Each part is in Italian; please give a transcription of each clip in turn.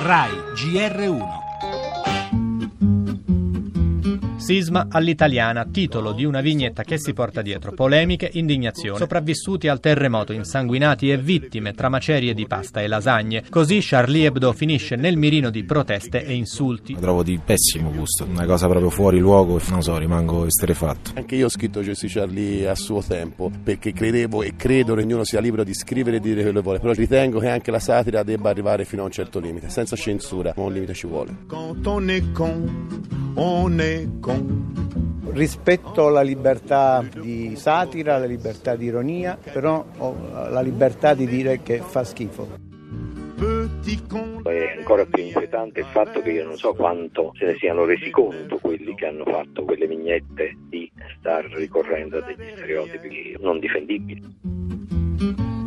RAI GR1 Sisma all'italiana, titolo di una vignetta che si porta dietro polemiche, indignazione, sopravvissuti al terremoto, insanguinati e vittime tra macerie di pasta e lasagne. Così Charlie Hebdo finisce nel mirino di proteste e insulti. La trovo di pessimo gusto, una cosa proprio fuori luogo, non so, rimango esterefatto. Anche io ho scritto Jesse Charlie a suo tempo, perché credevo e credo che ognuno sia libero di scrivere e di dire quello che vuole, però ritengo che anche la satira debba arrivare fino a un certo limite, senza censura, ma un limite ci vuole. Quand on est con, on est con. rispetto la libertà di satira, la libertà di ironia, però ho la libertà di dire che fa schifo. Petit con. È ancora più inquietante il fatto che io non so quanto se ne siano resi conto quelli che hanno fatto quelle vignette di star ricorrendo a degli stereotipi non difendibili.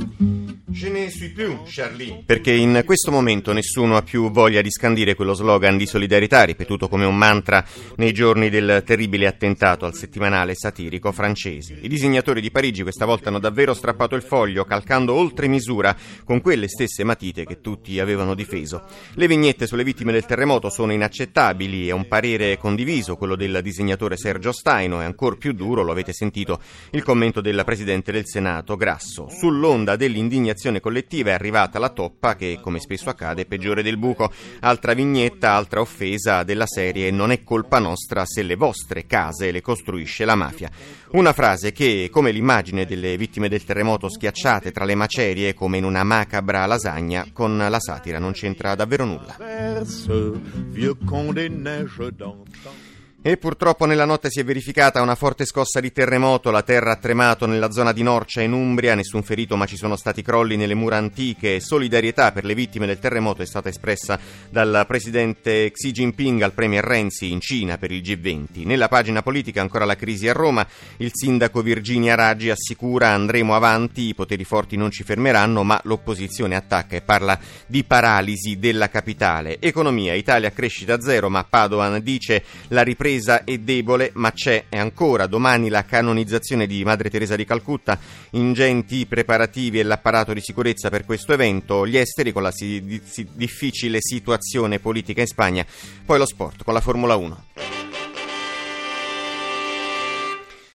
Je ne suis plus, Charlie. Perché in questo momento nessuno ha più voglia di scandire quello slogan di solidarietà ripetuto come un mantra nei giorni del terribile attentato al settimanale satirico francese. I disegnatori di Parigi questa volta hanno davvero strappato il foglio, calcando oltre misura con quelle stesse matite che tutti avevano difeso. Le vignette sulle vittime del terremoto sono inaccettabili, è un parere condiviso quello del disegnatore Sergio Staino e ancora più duro, lo avete sentito, il commento del Presidente del Senato Grasso. Sull'onda dell'indignazione collettiva è arrivata la toppa che, come spesso accade, è peggiore del buco. Altra vignetta, altra offesa della serie non è colpa nostra se le vostre case le costruisce la mafia. Una frase che, come l'immagine delle vittime del terremoto schiacciate tra le macerie come in una macabra lasagna, con la satira non c'entra davvero nulla. E purtroppo nella notte si è verificata una forte scossa di terremoto, la terra ha tremato nella zona di Norcia in Umbria, nessun ferito ma ci sono stati crolli nelle mura antiche. Solidarietà per le vittime del terremoto è stata espressa dal presidente Xi Jinping al premier Renzi in Cina per il G20. Nella pagina politica ancora la crisi a Roma, il sindaco Virginia Raggi assicura andremo avanti, i poteri forti non ci fermeranno, ma l'opposizione attacca e parla di paralisi della capitale. Economia, Italia crescita zero, ma Padoan dice la ripresa è debole, ma c'è e ancora. Domani la canonizzazione di Madre Teresa di Calcutta, ingenti preparativi e l'apparato di sicurezza per questo evento, gli esteri con la si- difficile situazione politica in Spagna, poi lo sport con la Formula 1.